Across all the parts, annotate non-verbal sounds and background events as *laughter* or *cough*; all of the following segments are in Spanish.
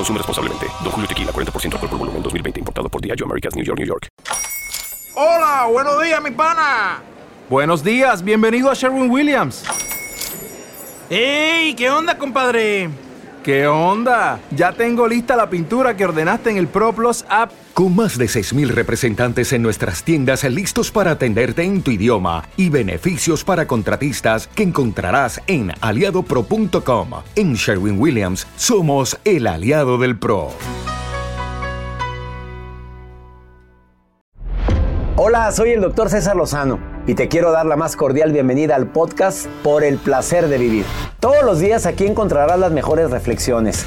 Consume responsablemente. Don Julio Tequila, 40% alcohol por volumen, 2020. Importado por Diageo Americas, New York, New York. Hola, buenos días, mi pana. Buenos días, bienvenido a Sherwin Williams. ¡Ey! ¿Qué onda, compadre? ¿Qué onda? Ya tengo lista la pintura que ordenaste en el ProPlus app. Con más de 6.000 representantes en nuestras tiendas listos para atenderte en tu idioma y beneficios para contratistas que encontrarás en aliadopro.com. En Sherwin Williams somos el aliado del PRO. Hola, soy el doctor César Lozano y te quiero dar la más cordial bienvenida al podcast Por el placer de vivir. Todos los días aquí encontrarás las mejores reflexiones,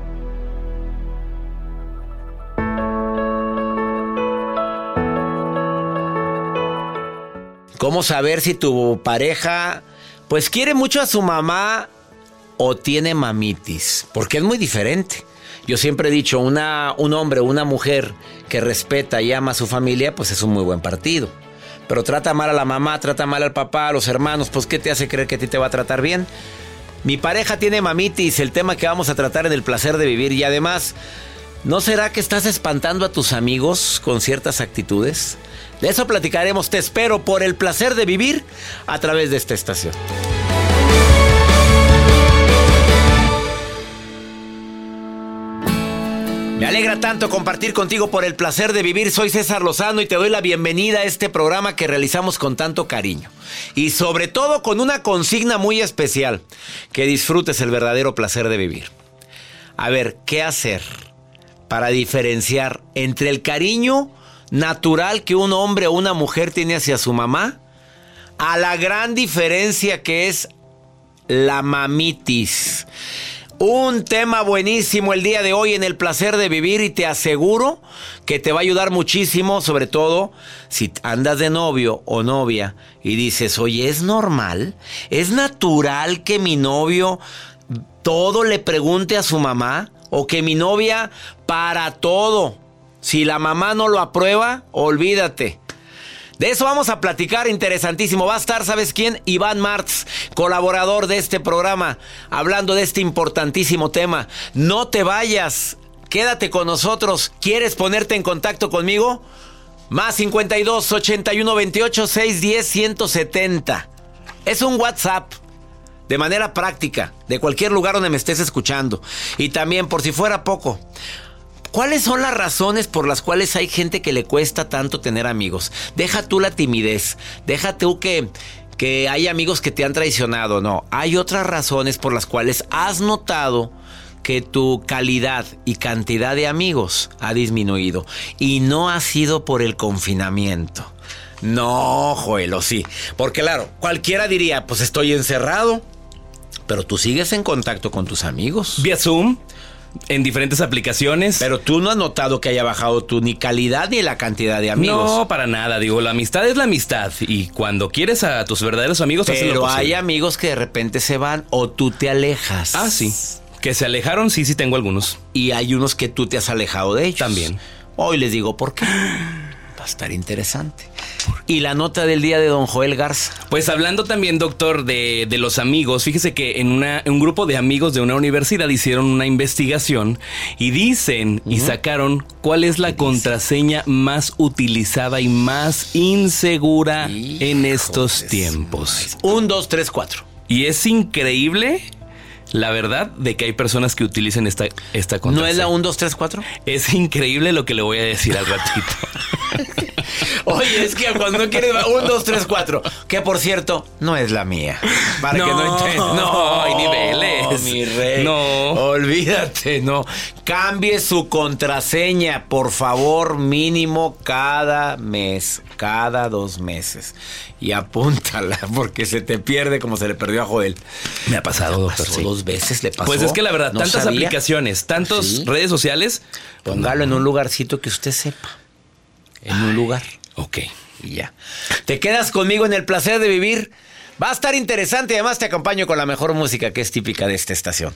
¿Cómo saber si tu pareja pues quiere mucho a su mamá o tiene mamitis? Porque es muy diferente. Yo siempre he dicho, una, un hombre o una mujer que respeta y ama a su familia, pues es un muy buen partido. Pero trata mal a la mamá, trata mal al papá, a los hermanos, pues ¿qué te hace creer que a ti te va a tratar bien? Mi pareja tiene mamitis, el tema que vamos a tratar en el placer de vivir. Y además, ¿no será que estás espantando a tus amigos con ciertas actitudes? De eso platicaremos, te espero por el placer de vivir a través de esta estación. Me alegra tanto compartir contigo por el placer de vivir. Soy César Lozano y te doy la bienvenida a este programa que realizamos con tanto cariño. Y sobre todo con una consigna muy especial, que disfrutes el verdadero placer de vivir. A ver, ¿qué hacer para diferenciar entre el cariño natural que un hombre o una mujer tiene hacia su mamá a la gran diferencia que es la mamitis? Un tema buenísimo el día de hoy en el placer de vivir y te aseguro que te va a ayudar muchísimo, sobre todo si andas de novio o novia y dices, oye, ¿es normal? ¿Es natural que mi novio todo le pregunte a su mamá? ¿O que mi novia para todo? Si la mamá no lo aprueba, olvídate. De eso vamos a platicar, interesantísimo. Va a estar, ¿sabes quién? Iván Martz, colaborador de este programa, hablando de este importantísimo tema. No te vayas, quédate con nosotros. ¿Quieres ponerte en contacto conmigo? Más 52 81 28 610 170. Es un WhatsApp. De manera práctica, de cualquier lugar donde me estés escuchando. Y también, por si fuera poco, ¿Cuáles son las razones por las cuales hay gente que le cuesta tanto tener amigos? Deja tú la timidez, deja tú que, que hay amigos que te han traicionado, no. Hay otras razones por las cuales has notado que tu calidad y cantidad de amigos ha disminuido y no ha sido por el confinamiento. No, Joelo, sí. Porque claro, cualquiera diría, pues estoy encerrado. Pero tú sigues en contacto con tus amigos. Vía Zoom en diferentes aplicaciones. Pero tú no has notado que haya bajado tu ni calidad ni la cantidad de amigos. No, para nada. Digo, la amistad es la amistad. Y cuando quieres a tus verdaderos amigos, Pero hay amigos que de repente se van o tú te alejas. Ah, sí. Que se alejaron, sí, sí tengo algunos. Y hay unos que tú te has alejado de ellos. También. Hoy les digo por qué. Va a estar interesante. Y la nota del día de don Joel Garza. Pues hablando también, doctor, de, de los amigos, fíjese que en una, un grupo de amigos de una universidad hicieron una investigación y dicen y sacaron cuál es la contraseña más utilizada y más insegura en estos tiempos. Un, dos, tres, cuatro. Y es increíble, la verdad, de que hay personas que utilicen esta, esta ¿No contraseña. es la un, dos, tres, cuatro? Es increíble lo que le voy a decir al ratito. *laughs* Oye, es que cuando quieres un, dos, tres, cuatro. Que por cierto, no es la mía. Para que no No, entiendas. no, hay niveles. mi rey. No. Olvídate, no. Cambie su contraseña, por favor, mínimo cada mes, cada dos meses. Y apúntala, *laughs* porque se te pierde como se le perdió a Joel. Me ha pasado, doctor. Pasó sí. dos veces, le pasó. Pues es que la verdad, No tantas sabía. aplicaciones, tantas Sí. redes sociales. Póngalo en un lugarcito que usted sepa. En un lugar. Ok. Y ya. Te quedas conmigo en el placer de vivir. Va a estar interesante y además te acompaño con la mejor música que es típica de esta estación.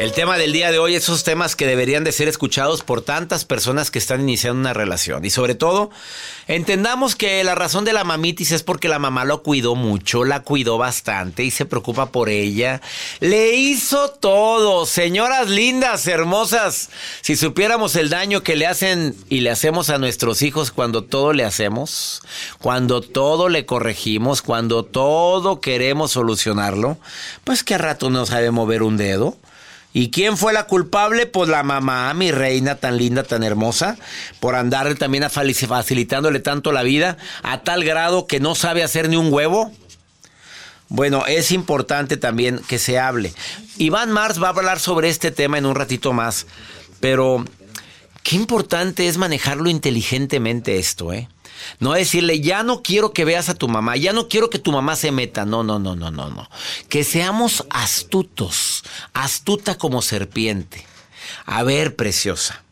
El tema del día de hoy, esos temas que deberían de ser escuchados por tantas personas que están iniciando una relación. Y sobre todo, entendamos que la razón de la mamitis es porque la mamá lo cuidó mucho, la cuidó bastante y se preocupa por ella. Le hizo todo, señoras lindas, hermosas. Si supiéramos el daño que le hacen y le hacemos a nuestros hijos cuando todo le hacemos, cuando todo le corregimos, cuando todo queremos solucionarlo, pues que a rato no sabe mover un dedo. ¿Y quién fue la culpable? Pues la mamá, mi reina tan linda, tan hermosa, por andarle también a facilitándole tanto la vida, a tal grado que no sabe hacer ni un huevo. Bueno, es importante también que se hable. Iván Mars va a hablar sobre este tema en un ratito más, pero qué importante es manejarlo inteligentemente esto, ¿eh? No decirle, ya no quiero que veas a tu mamá, ya no quiero que tu mamá se meta. No, no, no, no, no, no. Que seamos astutos, astuta como serpiente. A ver, preciosa.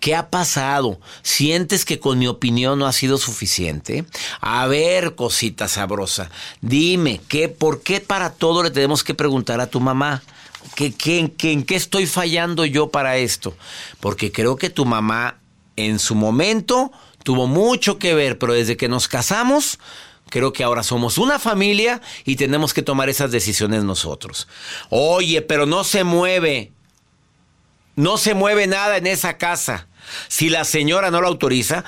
¿Qué ha pasado? ¿Sientes que con mi opinión no ha sido suficiente? A ver, cosita sabrosa, dime, ¿qué, ¿por qué para todo le tenemos que preguntar a tu mamá? ¿Qué, qué, qué- ¿En qué estoy fallando yo para esto? Porque creo que tu mamá en su momento tuvo mucho que ver, pero desde que nos casamos, creo que ahora somos una familia y tenemos que tomar esas decisiones nosotros. Oye, pero no se mueve. No se mueve nada en esa casa. Si la señora no lo autoriza,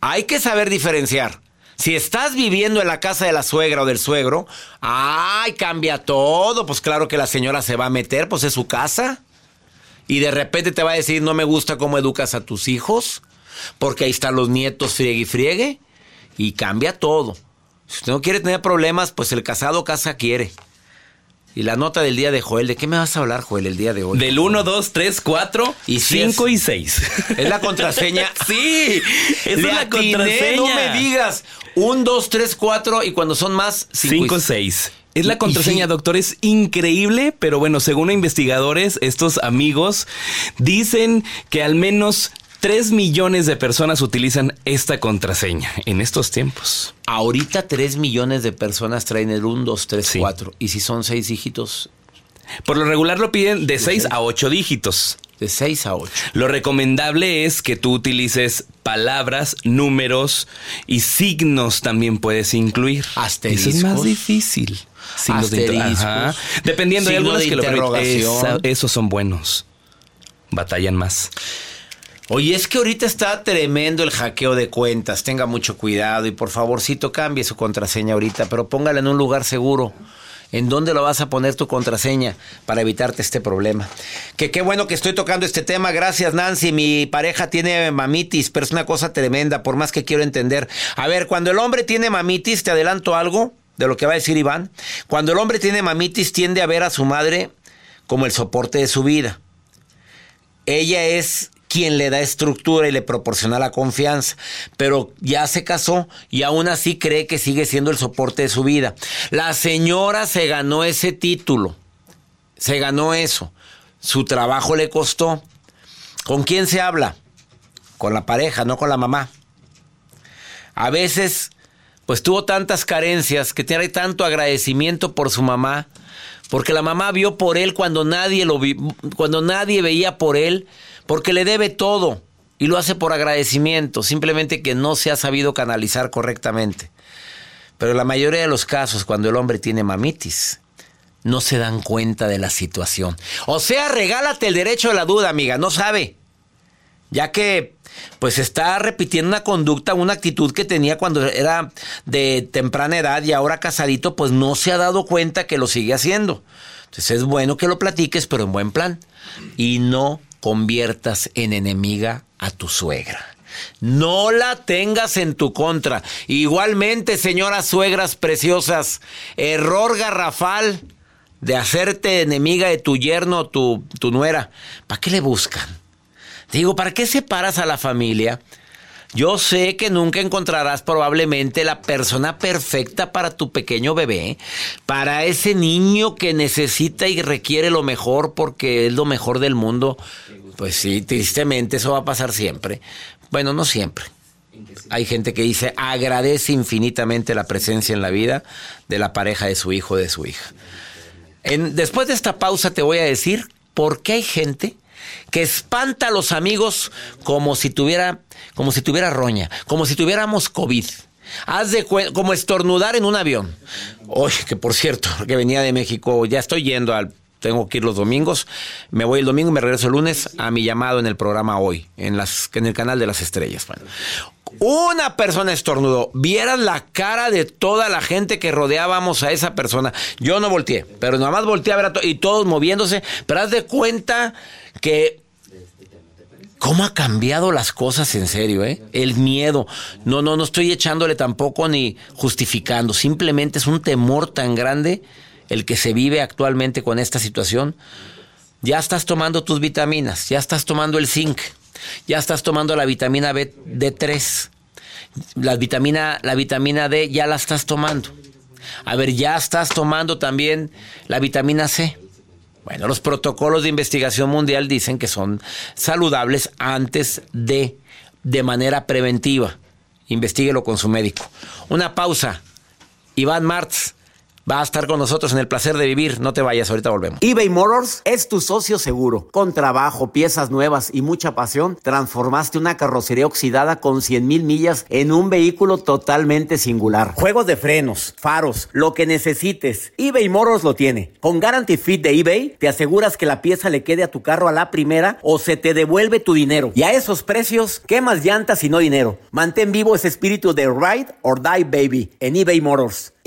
hay que saber diferenciar. Si estás viviendo en la casa de la suegra o del suegro, ay, cambia todo. Pues claro que la señora se va a meter, pues es su casa. Y de repente te va a decir, no me gusta cómo educas a tus hijos, porque ahí están los nietos friegue y friegue. Y cambia todo. Si usted no quiere tener problemas, pues el casado casa quiere. Y la nota del día de Joel, ¿de qué me vas a hablar, Joel, el día de hoy? Del 1, 2, 3, 4, Y si 5 es- y 6. Es la contraseña. *laughs* sí, es la atiné, contraseña. No me digas. Un, dos, tres, cuatro y cuando son más, cinco. 5, y- 6. Es la contraseña, sí. doctor. Es increíble, pero bueno, según investigadores, estos amigos dicen que al menos 3 millones de personas utilizan esta contraseña en estos tiempos. Ahorita 3 millones de personas traen el 1, 2, 3, Sí. 4. Y si son 6 dígitos, Por lo regular lo piden de 6 a 8 dígitos. de 6 a 8. Lo recomendable es que tú utilices palabras, números y signos también puedes incluir. Asteriscos. Eso es más difícil. Signos de Asteriscos. Ajá. Dependiendo, hay Signo algunos de que lo permiten. esos son buenos. Batallan más. Oye, es que ahorita está tremendo el hackeo de cuentas. Tenga mucho cuidado y por favorcito cambie su contraseña ahorita, pero póngala en un lugar seguro. ¿En dónde lo vas a poner tu contraseña para evitarte este problema? Que qué bueno que estoy tocando este tema. Gracias, Nancy. Mi pareja tiene mamitis, pero es una cosa tremenda, por más que quiero entender. A ver, cuando el hombre tiene mamitis, te adelanto algo de lo que va a decir Iván. Cuando el hombre tiene mamitis, tiende a ver a su madre como el soporte de su vida ella es quien le da estructura y le proporciona la confianza, pero ya se casó y aún así cree que sigue siendo el soporte de su vida. La señora se ganó ese título, se ganó eso, su trabajo le costó. ¿Con quién se habla? Con la pareja, no con la mamá. A veces, pues tuvo tantas carencias que tiene tanto agradecimiento por su mamá, porque la mamá vio por él cuando nadie lo vi- cuando nadie veía por él, porque le debe todo y lo hace por agradecimiento, simplemente que no se ha sabido canalizar correctamente. Pero en la mayoría de los casos, cuando el hombre tiene mamitis, no se dan cuenta de la situación. O sea, regálate el derecho de la duda, amiga, no sabe ya que pues está repitiendo una conducta, una actitud que tenía cuando era de temprana edad y ahora casadito, pues no se ha dado cuenta que lo sigue haciendo. Entonces es bueno que lo platiques, pero en buen plan. Y no conviertas en enemiga a tu suegra. No la tengas en tu contra. Igualmente, señoras suegras preciosas, error garrafal de hacerte enemiga de tu yerno o tu, tu nuera. ¿Para qué le buscan? Digo, ¿para qué separas a la familia? Yo sé que nunca encontrarás probablemente la persona perfecta para tu pequeño bebé, para ese niño que necesita y requiere lo mejor porque es lo mejor del mundo. Pues sí, tristemente eso va a pasar siempre. Bueno, no siempre. Hay gente que dice agradece infinitamente la presencia en la vida de la pareja de su hijo o de su hija. En- después de esta pausa te voy a decir por qué hay gente que espanta a los amigos como si tuviera, como si tuviera roña, como si tuviéramos COVID. Haz de como estornudar en un avión. Oye, que por cierto, *laughs* que venía de México, ya estoy yendo al tengo que ir los domingos. Me voy el domingo y me regreso el lunes a mi llamado en el programa hoy, en las en el canal de las estrellas. Una persona estornudó. Vieran la cara de toda la gente que rodeábamos a esa persona. Yo no volteé, pero nada más volteé a ver a to- y todos moviéndose. Pero haz de cuenta que. ¿Cómo ha cambiado las cosas en serio, eh? El miedo. No, no, no estoy echándole tampoco ni justificando. Simplemente es un temor tan grande el que se vive actualmente con esta situación. Ya estás tomando tus vitaminas, ya estás tomando el zinc, ya estás tomando la vitamina B, D3, la vitamina, la vitamina D ya la estás tomando. A ver, ya estás tomando también la vitamina C. Bueno, los protocolos de investigación mundial dicen que son saludables antes de, de manera preventiva. Investíguelo con su médico. Una pausa. Iván Martz va a estar con nosotros en el placer de vivir. No te vayas, ahorita volvemos. eBay Motors es tu socio seguro. Con trabajo, piezas nuevas y mucha pasión, transformaste una carrocería oxidada con 100 mil millas en un vehículo totalmente singular. Juegos de frenos, faros, lo que necesites, eBay Motors lo tiene. Con Guarantee Fit de eBay, te aseguras que la pieza le quede a tu carro a la primera o se te devuelve tu dinero. Y a esos precios, ¿qué más llantas y no dinero? Mantén vivo ese espíritu de Ride or Die Baby en eBay Motors.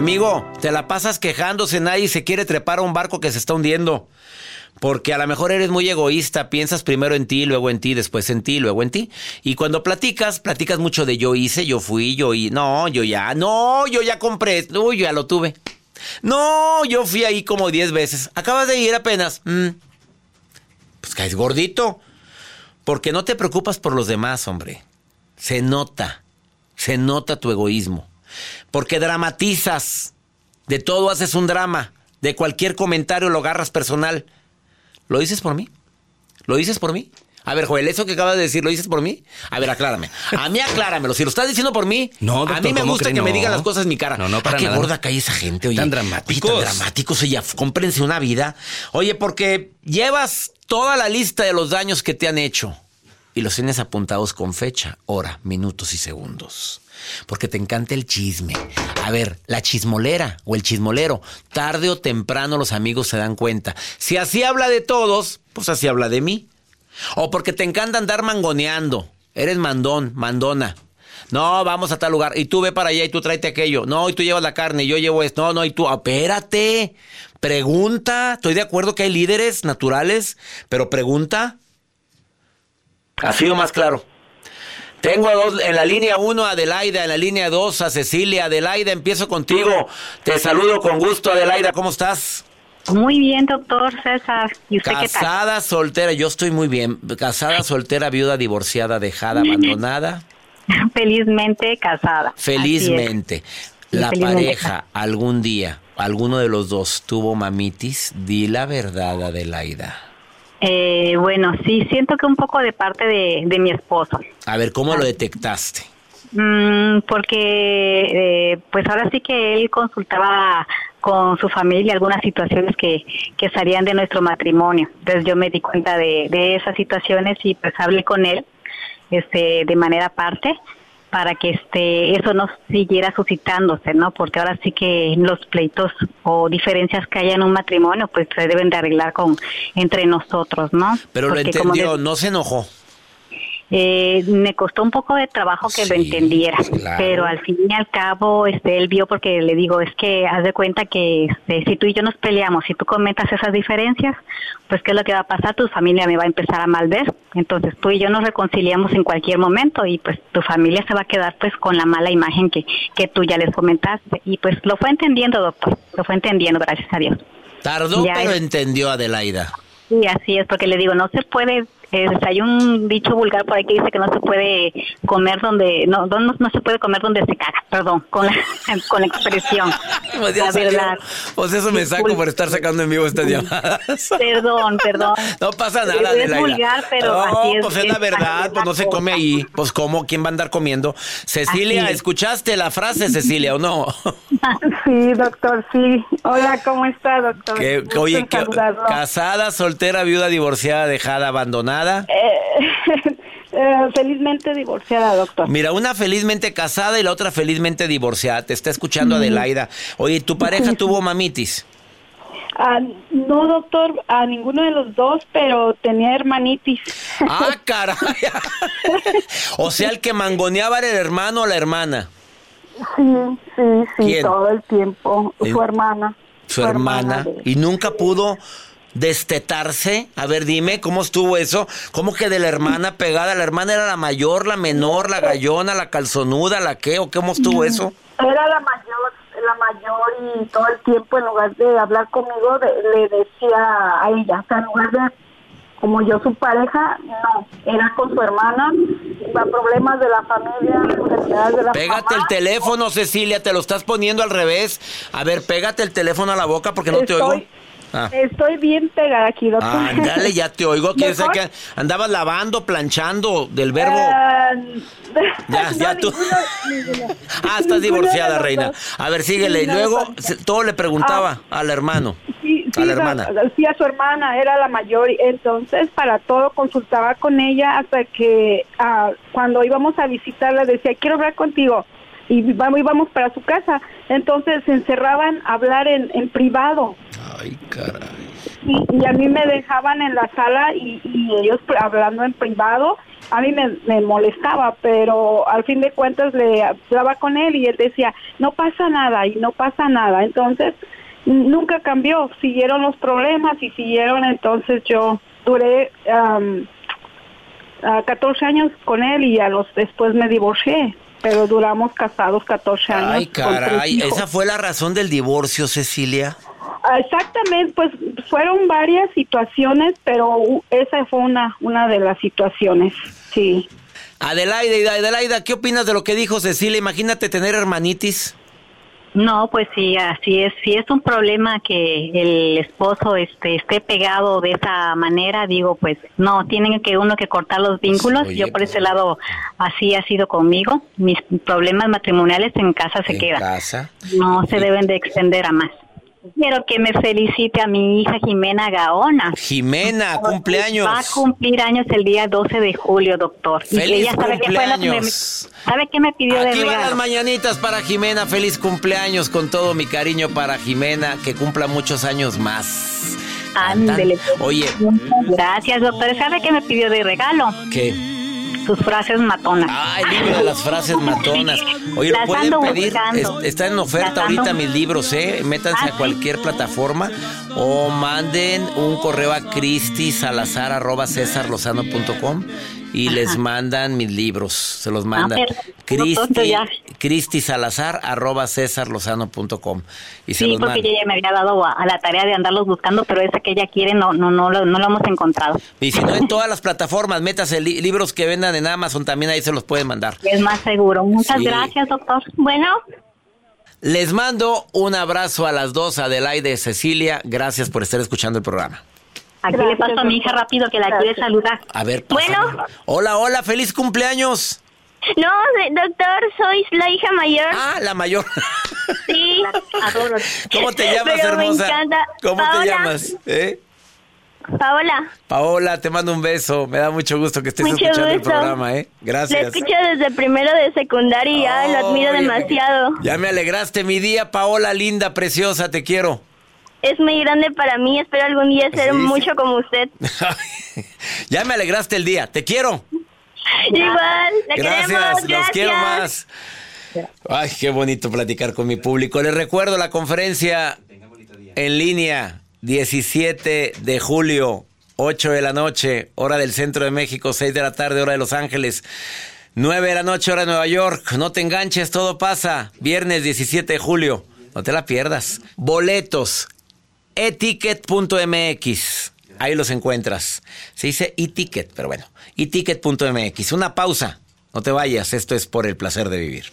Amigo, te la pasas quejándose, nadie se quiere trepar a un barco que se está hundiendo. Porque a lo mejor eres muy egoísta, piensas primero en ti, luego en ti, después en ti, luego en ti. Y cuando platicas, platicas mucho de yo hice, yo fui, yo y no, yo ya, no, yo ya compré, uy, yo ya lo tuve. No, yo fui ahí como 10 veces. Acabas de ir apenas. Mm. Pues caes gordito. Porque no te preocupas por los demás, hombre. Se nota. Se nota tu egoísmo. Porque dramatizas. De todo haces un drama. De cualquier comentario lo agarras personal. ¿Lo dices por mí? ¿Lo dices por mí? A ver, Joel, eso que acabas de decir, ¿lo dices por mí? A ver, aclárame. A mí acláramelo. Si lo estás diciendo por mí, No, a mí me ¿cómo gusta cree? que me digan las cosas en mi cara. No, no, para ah, qué nada. gorda cae esa gente, oye. Tan dramáticos. Oye, tan dramáticos, oye, cómprense una vida. Oye, porque llevas toda la lista de los daños que te han hecho y los tienes apuntados con fecha, hora, minutos y segundos. Porque te encanta el chisme. A ver, la chismolera o el chismolero, tarde o temprano los amigos se dan cuenta. Si así habla de todos, pues así habla de mí. O porque te encanta andar mangoneando. Eres mandón, mandona. No, vamos a tal lugar. Y tú ve para allá y tú tráete aquello. No, y tú llevas la carne y yo llevo esto. No, no, y tú, espérate. Pregunta. Estoy de acuerdo que hay líderes naturales, pero pregunta. Así o más claro. Tengo a dos, en la línea 1 a Adelaida, en la línea 2 a Cecilia. Adelaida, empiezo contigo. Te saludo con gusto, Adelaida. ¿Cómo estás? Muy bien, doctor César. ¿Y usted qué tal? Casada, soltera, yo estoy muy bien. Casada, soltera, viuda, divorciada, dejada, abandonada. *laughs* Felizmente casada. Felizmente. La felizmente pareja, algún día, alguno de los dos tuvo mamitis, di la verdad, Adelaida. Eh, bueno, sí, siento que un poco de parte de, de mi esposo. A ver, ¿cómo lo detectaste? Mm, porque, eh, pues ahora sí que él consultaba con su familia algunas situaciones que, que salían de nuestro matrimonio. Entonces yo me di cuenta de, de esas situaciones y pues hablé con él este, de manera aparte para que este eso no siguiera suscitándose, ¿no? Porque ahora sí que los pleitos o diferencias que haya en un matrimonio, pues se deben de arreglar con entre nosotros, ¿no? Pero lo como entendió, no se enojó. Eh, me costó un poco de trabajo que lo entendiera, claro. pero al fin y al cabo, este, él vio porque le digo, es que haz de cuenta que este, si tú y yo nos peleamos, si tú comentas esas diferencias, pues qué es lo que va a pasar, tu familia me va a empezar a malver, entonces tú y yo nos reconciliamos en cualquier momento y pues tu familia se va a quedar pues con la mala imagen que, que tú ya les comentaste y pues lo fue entendiendo, doctor, lo fue entendiendo, gracias a Dios. Tardó, Ya pero es- entendió Adelaida. Sí, así es, porque le digo, no se puede, eh, hay un dicho vulgar por ahí que dice que no se puede comer donde, no, no, no se puede comer donde se caga, perdón, con la, *laughs* con la expresión. Pues ya la verdad. Pues eso me saco por estar sacando en vivo estas *laughs* llamadas. Perdón, perdón. No pasa nada, Es Adelaida. vulgar, pero no, así es. pues es la verdad, pues no se come ahí. Pues cómo, ¿quién va a andar comiendo? Cecilia, es. ¿escuchaste la frase, Cecilia, o no? *laughs* Sí, doctor, sí. Hola, ¿cómo está, doctor? Que- oye, que- casada, soltera, viuda, divorciada, dejada, abandonada. Eh, *laughs* eh, felizmente divorciada, doctor. Mira, una felizmente casada y la otra felizmente divorciada. Te está escuchando. Adelaida. Oye, ¿tu pareja tuvo mamitis? Ah, no, doctor, a ninguno de los dos, pero tenía hermanitis. Ah, *laughs* caray. o sea, el que mangoneaba era el hermano o la hermana. Sí, sí, sí, ¿Quién? todo el tiempo. Eh, Su hermana. Su hermana. de- Y nunca pudo destetarse? A ver, dime, ¿cómo estuvo eso? ¿Cómo que de la hermana pegada? ¿La hermana era la mayor, la menor, la gallona, la calzonuda, la qué? ¿O cómo estuvo eso? Era la mayor, la mayor y todo el tiempo en lugar de hablar conmigo de- le decía a ella, o sea, en lugar de como yo su pareja, no, era con su hermana, iba a problemas de la familia, de la Pégate el teléfono, Cecilia, te lo estás poniendo al revés. A ver, pégate el teléfono a la boca porque no te oigo. Ah. Estoy bien pegada aquí, doctor. Ándale, ya te oigo. ¿Quién sabe que andabas lavando, planchando del verbo? Ah, *laughs* Ya, ya tú. ninguno. *laughs* Ah, estás divorciada, reina. A ver, síguele. Y luego todo le preguntaba al hermano. Sí, a la sí, hermana. sí, a su hermana, era la mayor, entonces para todo consultaba con ella hasta que ah, cuando íbamos a visitarla decía, quiero hablar contigo, y vamos, íbamos para su casa, entonces se encerraban a hablar en, en privado. Ay, caray. Y, y a mí me dejaban en la sala y, y ellos hablando en privado, a mí me, me molestaba, pero al fin de cuentas le hablaba con él y él decía, no pasa nada y no pasa nada. Entonces, nunca cambió, siguieron los problemas y siguieron, entonces yo duré am, a 14 años con él y a los después me divorcié, pero duramos casados 14 años. Ay, caray. ¿Esa fue la razón del divorcio, Cecilia? Ah, Exactamente, pues fueron varias situaciones, pero esa fue una, una de las situaciones, sí. Adelaida, Adelaida, ¿qué opinas de lo que dijo Cecilia? Imagínate tener hermanitis. No, pues sí, así es. Si es un problema que el esposo este, esté pegado de esa manera, digo, pues no, tienen que uno que cortar los vínculos. Oye, Yo por pues- ese lado así ha sido conmigo. Mis problemas matrimoniales en casa se en quedan. casa. No se deben de extender a más. Quiero que me felicite a mi hija Jimena Gaona. Jimena, cumpleaños. Va a cumplir años el día 12 de julio, doctor. Y ¡Feliz ella sabe qué fue cumpleaños! ¿Sabe qué me pidió de Aquí van las mañanitas para Jimena. Feliz cumpleaños con todo mi cariño para Jimena. Que cumpla muchos años más. Ándele. Oye, Gracias, doctor. ¿Sabe qué me pidió de regalo? ¿qué? Sus frases matonas. Ah, el libro de las frases matonas. Oye, lo Las pueden pedir. buscando. Está en oferta ahorita mis libros, ¿eh? Métanse Ah, a cualquier plataforma o manden un correo a cristisalazar.com y les mandan mis libros. Se los mandan. Ah, perfecto, Cristi, entonces ya. cristisalazar.com y se Sí, los porque mandan. ella me había dado a, a la tarea de andarlos buscando, pero ese que ella quiere no, no, no, lo, no lo hemos encontrado. Y si no, en todas *laughs* las plataformas, métase li- libros que vendan en Amazon, también ahí se los pueden mandar. Es más seguro. Muchas Sí. gracias, doctor. Bueno, Les mando un abrazo a las dos, Adelaide y Cecilia. Gracias por estar escuchando el programa. Aquí le paso a mi hija rápido que la quiere saludar. A ver, pásame. Bueno. Hola, hola, feliz cumpleaños. No, doctor, soy la hija mayor. Ah, la mayor. Sí. Adoro. ¿Cómo te llamas, Pero me hermosa? encanta. ¿Cómo te llamas? ¿Eh? Paola, Paola, te mando un beso. Me da mucho gusto que estés Mucho escuchando el programa, ¿eh? lo Gracias. escucho desde primero de secundaria y ya lo admiro Oye, demasiado. Ya me alegraste mi día, Paola, linda, preciosa, te quiero. Es muy grande para mí, espero algún día ser Sí, sí. mucho como usted. *laughs* ya me alegraste el día, te quiero. Igual, la Gracias, queremos, los gracias. quiero más. Ay, qué bonito platicar con mi público. Les recuerdo la conferencia en línea, 17 de julio, 8 de la noche, hora del centro de México, 6 de la tarde, hora de Los Ángeles. 9 de la noche, hora de Nueva York. No te enganches, todo pasa. Viernes 17 de julio. No te la pierdas. Boletos. eticket.mx. Ahí los encuentras. Se dice e-ticket, pero bueno. eticket.mx. Una pausa. No te vayas. Esto es por el placer de vivir.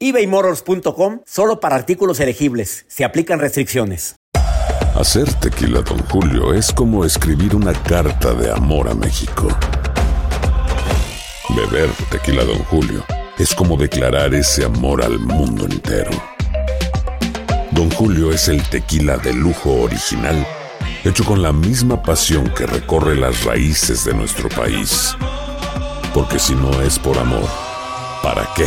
ebaymotors.com solo para artículos elegibles. Se aplican restricciones. Hacer tequila, Don Julio, es como escribir una carta de amor a México. Beber tequila, Don Julio, es como declarar ese amor al mundo entero. Don Julio es el tequila de lujo original, hecho con la misma pasión que recorre las raíces de nuestro país. Porque si no es por amor, ¿para qué?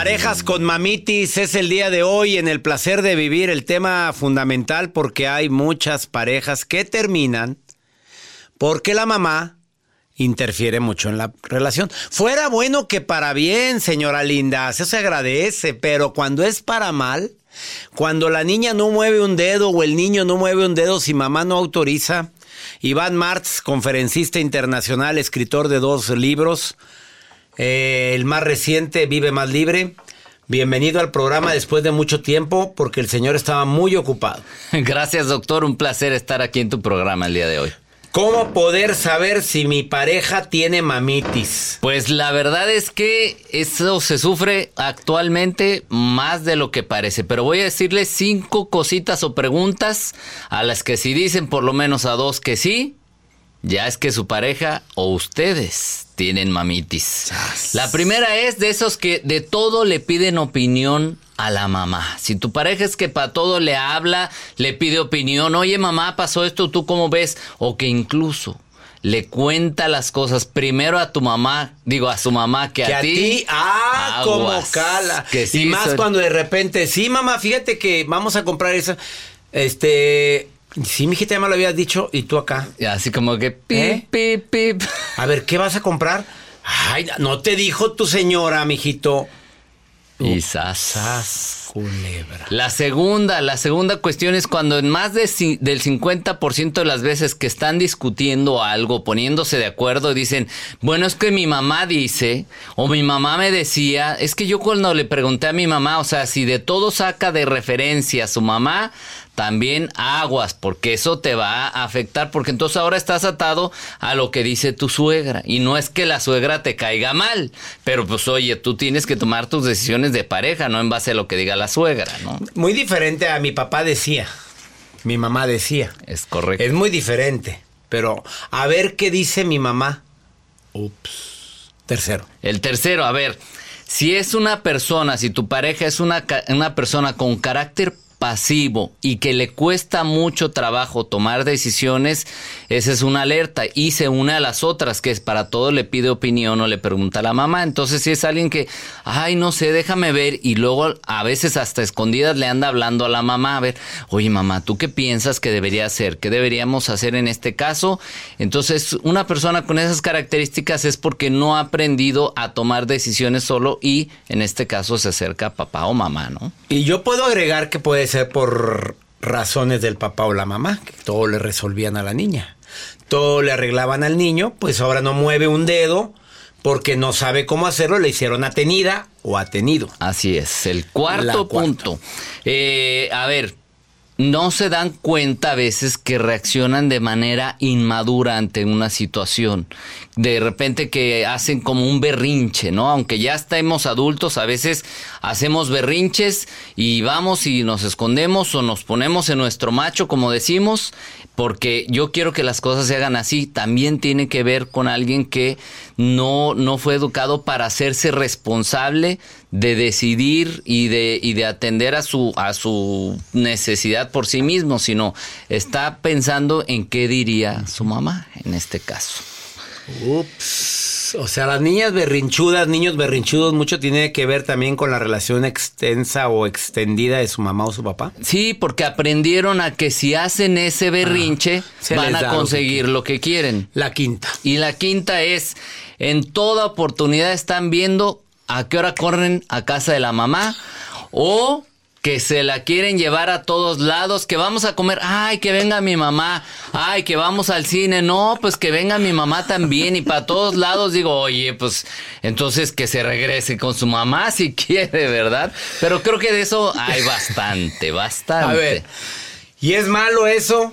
Parejas con mamitis es el día de hoy en el placer de vivir el tema fundamental porque hay muchas parejas que terminan porque la mamá interfiere mucho en la relación. Fuera bueno que para bien, señora linda, eso se agradece, pero cuando es para mal, cuando la niña no mueve un dedo o el niño no mueve un dedo si mamá no autoriza, Iván Martz, conferencista internacional, escritor de dos libros, eh, el más reciente, Vive Más Libre. Bienvenido al programa después de mucho tiempo porque el señor estaba muy ocupado. *laughs* Gracias, doctor. Un placer estar aquí en tu programa el día de hoy. ¿Cómo poder saber si mi pareja tiene mamitis? Pues la verdad es que eso se sufre actualmente más de lo que parece. Pero voy a decirle cinco cositas o preguntas a las que si dicen por lo menos a dos que sí, ya es que su pareja o ustedes tienen mamitis. La primera es de esos que de todo le piden opinión a la mamá. Si tu pareja es que para todo le habla, le pide opinión, oye mamá, pasó esto, ¿tú cómo ves? O que incluso le cuenta las cosas primero a tu mamá, digo a su mamá que, Que a, ti. ah, como cala. Que sí, y más cuando de repente, sí, mamá, fíjate que vamos a comprar eso. Este, sí, mijita, ya me lo habías dicho, y tú acá. Así como que pip, ¿Eh? pip, pip. A ver, ¿qué vas a comprar? Ay, no te dijo tu señora, mijito. Y sas. Sas, culebra. La segunda, la segunda cuestión es cuando en más de, ci- del 50% de las veces que están discutiendo algo, poniéndose de acuerdo, dicen, bueno, es que mi mamá dice, o mi mamá me decía, es que yo cuando le pregunté a mi mamá, o sea, si de todo saca de referencia a su mamá, también aguas, porque eso te va a afectar, porque entonces ahora estás atado a lo que dice tu suegra. Y no es que la suegra te caiga mal, pero pues oye, tú tienes que tomar tus decisiones de pareja, no en base a lo que diga la suegra, ¿no? Muy diferente a mi papá decía. Mi mamá decía. Es correcto. Es muy diferente. Pero a ver qué dice mi mamá. Ups. Tercero. El tercero, a ver, si es una persona, si tu pareja es una, una persona con carácter pasivo y que le cuesta mucho trabajo tomar decisiones, esa es una alerta y se une a las otras, que es para todo le pide opinión o le pregunta a la mamá. Entonces, si es alguien que, ay, no sé, déjame ver y luego a veces hasta escondidas le anda hablando a la mamá, a ver, oye mamá, ¿tú qué piensas que debería hacer? ¿Qué deberíamos hacer en este caso? Entonces, una persona con esas características es porque no ha aprendido a tomar decisiones solo y en este caso se acerca a papá o mamá, ¿no? Y yo puedo agregar que puede ser por razones del papá o la mamá, que todo le resolvían a la niña. Todo le arreglaban al niño, pues ahora no mueve un dedo porque no sabe cómo hacerlo, le hicieron atenida o atenido. Así es. El cuarto punto. Eh, a ver, no se dan cuenta a veces que reaccionan de manera inmadura ante una situación. De repente que hacen como un berrinche, ¿no? Aunque ya estemos adultos, a veces hacemos berrinches y vamos y nos escondemos o nos ponemos en nuestro macho, como decimos, porque yo quiero que las cosas se hagan así. También tiene que ver con alguien que no, no fue educado para hacerse responsable de decidir y de, y de atender a su, a su necesidad por sí mismo, sino está pensando en qué diría su mamá en este caso. Ups. O sea, las niñas berrinchudas, niños berrinchudos, mucho tiene que ver también con la relación extensa o extendida de su mamá o su papá. Sí, porque aprendieron a que si hacen ese berrinche se van a lo que conseguir lo que quieren. La quinta. Y la quinta es, en toda oportunidad están viendo a qué hora corren a casa de la mamá o que se la quieren llevar a todos lados, que vamos a comer, ay, que venga mi mamá, ay, que vamos al cine, no, pues que venga mi mamá también y para todos lados digo, oye, pues entonces que se regrese con su mamá *laughs* si quiere, ¿verdad? Pero creo que de eso hay bastante, bastante. A ver, ¿y es malo eso?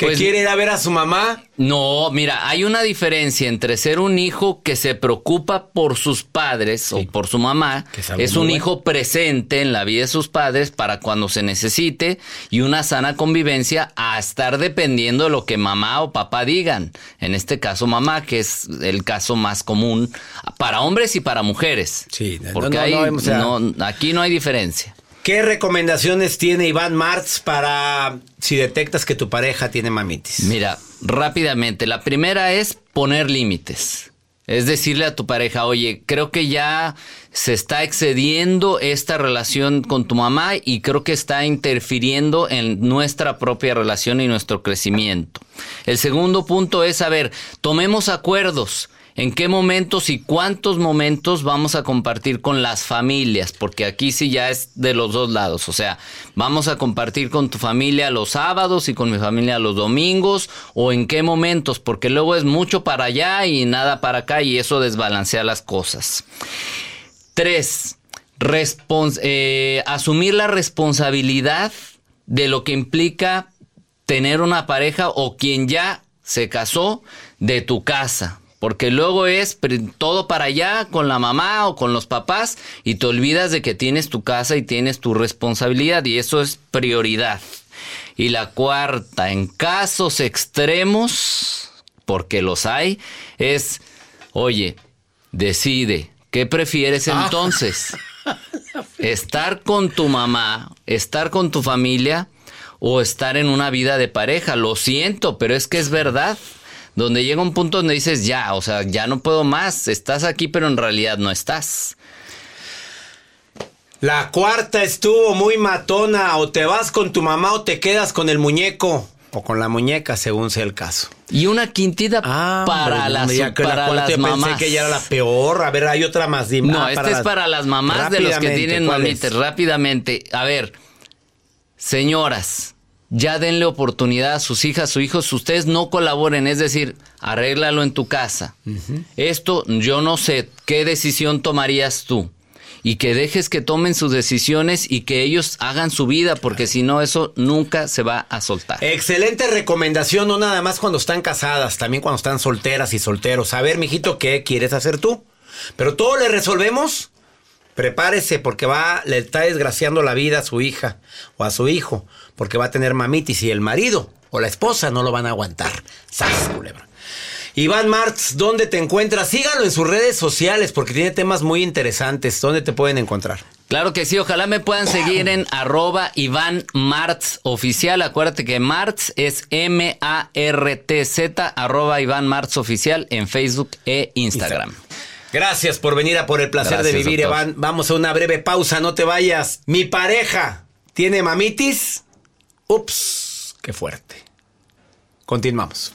¿Que Pues- quiere ir a ver a su mamá? No, mira, hay una diferencia entre ser un hijo que se preocupa por sus padres o por su mamá, algo es un bueno. hijo presente en la vida de sus padres para cuando se necesite y una sana convivencia a estar dependiendo de lo que mamá o papá digan. En este caso mamá, que es el caso más común para hombres y para mujeres. Sí, porque no, sea- no- aquí no hay diferencia. ¿Qué recomendaciones tiene Iván Martz para si detectas que tu pareja tiene mamitis? Mira, rápidamente, la primera es poner límites. Es decirle a tu pareja, oye, creo que ya se está excediendo esta relación con tu mamá y creo que está interfiriendo en nuestra propia relación y nuestro crecimiento. El segundo punto es, a ver, tomemos acuerdos. ¿En qué momentos y cuántos momentos vamos a compartir con las familias? Porque aquí sí ya es de los dos lados. O sea, vamos a compartir con tu familia los sábados y con mi familia los domingos. ¿O en qué momentos? Porque luego es mucho para allá y nada para acá y eso desbalancea las cosas. Tres, eh, asumir la responsabilidad de lo que implica tener una pareja o quien ya se casó de tu casa. Porque luego es todo para allá con la mamá o con los papás y te olvidas de que tienes tu casa y tienes tu responsabilidad y eso es prioridad. Y la cuarta, en casos extremos, porque los hay, es, oye, decide, ¿qué prefieres entonces? *laughs* ¿Estar con tu mamá, estar con tu familia o estar en una vida de pareja? Lo siento, pero es que es verdad. Donde llega un punto donde dices, ya, o sea, ya no puedo más, estás aquí, pero en realidad no estás. La cuarta estuvo muy matona. O te vas con tu mamá o te quedas con el muñeco. O con la muñeca, según sea el caso. Y una quintita para Hombre, las, ya la para las mamás. Pensé que ya era la peor. A ver, hay otra más. dime. No, Ah, este es para las mamás de los que tienen ¿cuál mamitas. Rápidamente, a ver, señoras, ya denle oportunidad a sus hijas, sus hijos. Ustedes no colaboren, es decir, arréglalo en tu casa. Esto yo no sé qué decisión tomarías tú. Y que dejes que tomen sus decisiones y que ellos hagan su vida, porque si no, eso nunca se va a soltar. Excelente recomendación, no nada más cuando están casadas, también cuando están solteras y solteros. A ver, mijito, ¿qué quieres hacer tú? Pero todo le resolvemos. Prepárese porque va, le está desgraciando la vida a su hija o a su hijo, porque va a tener mamitis y el marido o la esposa no lo van a aguantar. ¡Sas, culebra! Iván Martz, ¿dónde te encuentras? Síganlo en sus redes sociales porque tiene temas muy interesantes. ¿Dónde te pueden encontrar? Claro que sí, ojalá me puedan seguir en *coughs* arroba Iván Martz oficial. Acuérdate que Martz es M-A-R-T-Z, arroba Iván Martz oficial en Facebook e Instagram. Gracias por venir a por el placer Gracias, de vivir, doctor. Evan. Vamos a una breve pausa, no te vayas. Mi pareja tiene mamitis. Ups, qué fuerte. Continuamos.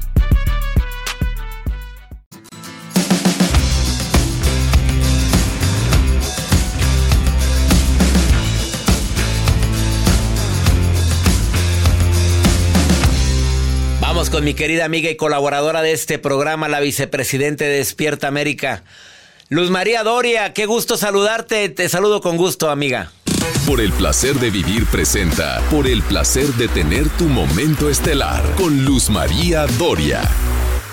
Vamos con mi querida amiga y colaboradora de este programa, la vicepresidente de Despierta América, Luz María Doria. Qué gusto saludarte. Te saludo con gusto, amiga. Por el placer de vivir presenta. Por el placer de tener tu momento estelar con Luz María Doria.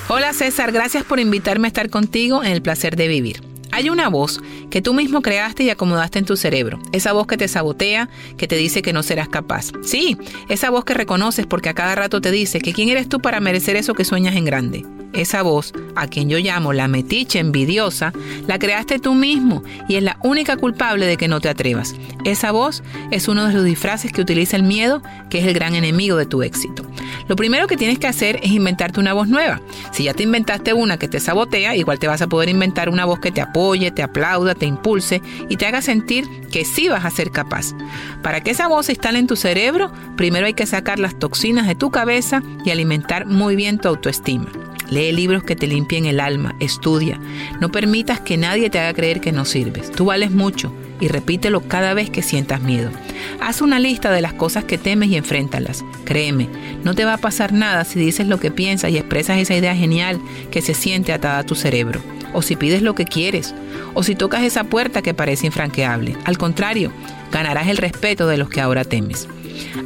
Hola César, gracias por invitarme a estar contigo en el placer de vivir. Hay una voz que tú mismo creaste y acomodaste en tu cerebro. Esa voz que te sabotea, que te dice que no serás capaz. Sí, esa voz que reconoces porque a cada rato te dice que quién eres tú para merecer eso que sueñas en grande. Esa voz, a quien yo llamo la metiche envidiosa, la creaste tú mismo y es la única culpable de que no te atrevas. Esa voz es uno de los disfraces que utiliza el miedo, que es el gran enemigo de tu éxito. Lo primero que tienes que hacer es inventarte una voz nueva. Si ya te inventaste una que te sabotea, igual te vas a poder inventar una voz que te apoye, te aplauda, te impulse y te haga sentir que sí vas a ser capaz. Para que esa voz se instale en tu cerebro, primero hay que sacar las toxinas de tu cabeza y alimentar muy bien tu autoestima. Lee libros que te limpien el alma, estudia. No permitas que nadie te haga creer que no sirves. Tú vales mucho y repítelo cada vez que sientas miedo. Haz una lista de las cosas que temes y enfréntalas. Créeme, no te va a pasar nada si dices lo que piensas y expresas esa idea genial que se siente atada a tu cerebro. O si pides lo que quieres. O si tocas esa puerta que parece infranqueable. Al contrario, ganarás el respeto de los que ahora temes.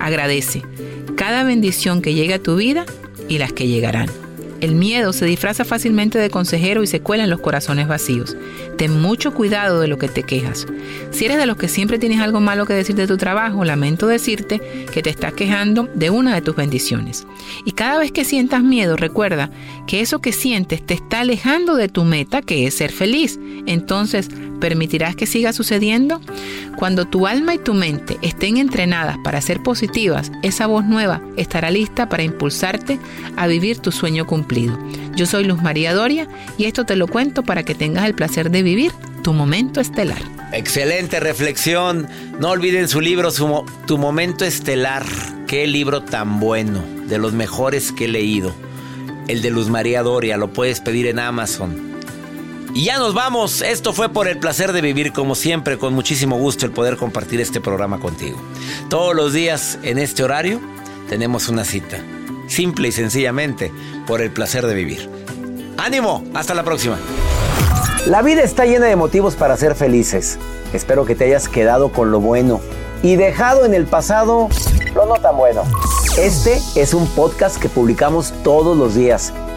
Agradece cada bendición que llegue a tu vida y las que llegarán. El miedo se disfraza fácilmente de consejero y se cuela en los corazones vacíos. Ten mucho cuidado de lo que te quejas. Si eres de los que siempre tienes algo malo que decir de tu trabajo, lamento decirte que te estás quejando de una de tus bendiciones. Y cada vez que sientas miedo, recuerda que eso que sientes te está alejando de tu meta, que es ser feliz. Entonces, ¿permitirás que siga sucediendo? Cuando tu alma y tu mente estén entrenadas para ser positivas, esa voz nueva estará lista para impulsarte a vivir tu sueño cumplido. Yo soy Luz María Doria y esto te lo cuento para que tengas el placer de vivir tu momento estelar. Excelente reflexión. No olviden su libro, su Tu Momento Estelar. Qué libro tan bueno, de los mejores que he leído. El de Luz María Doria, lo puedes pedir en Amazon. Y ya nos vamos. Esto fue por el placer de vivir, como siempre, con muchísimo gusto el poder compartir este programa contigo. Todos los días en este horario tenemos una cita. Simple y sencillamente por el placer de vivir. ¡Ánimo! Hasta la próxima. La vida está llena de motivos para ser felices. Espero que te hayas quedado con lo bueno y dejado en el pasado lo no tan bueno. Este es un podcast que publicamos todos los días,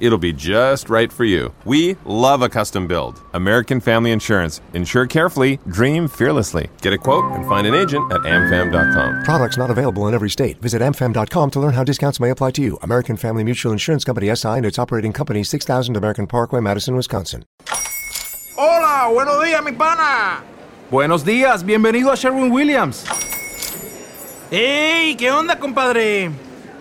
It'll be just right for you. We love a custom build. American Family Insurance. Insure carefully, dream fearlessly. Get a quote and find an agent at amfam.com. Products not available in every state. Visit amfam.com to learn how discounts may apply to you. American Family Mutual Insurance Company SI and its operating company 6000 American Parkway, Madison, Wisconsin. Hola, buenos días, mi pana. Buenos días, bienvenido a Sherwin Williams. ¡Ey! ¿Qué onda, compadre?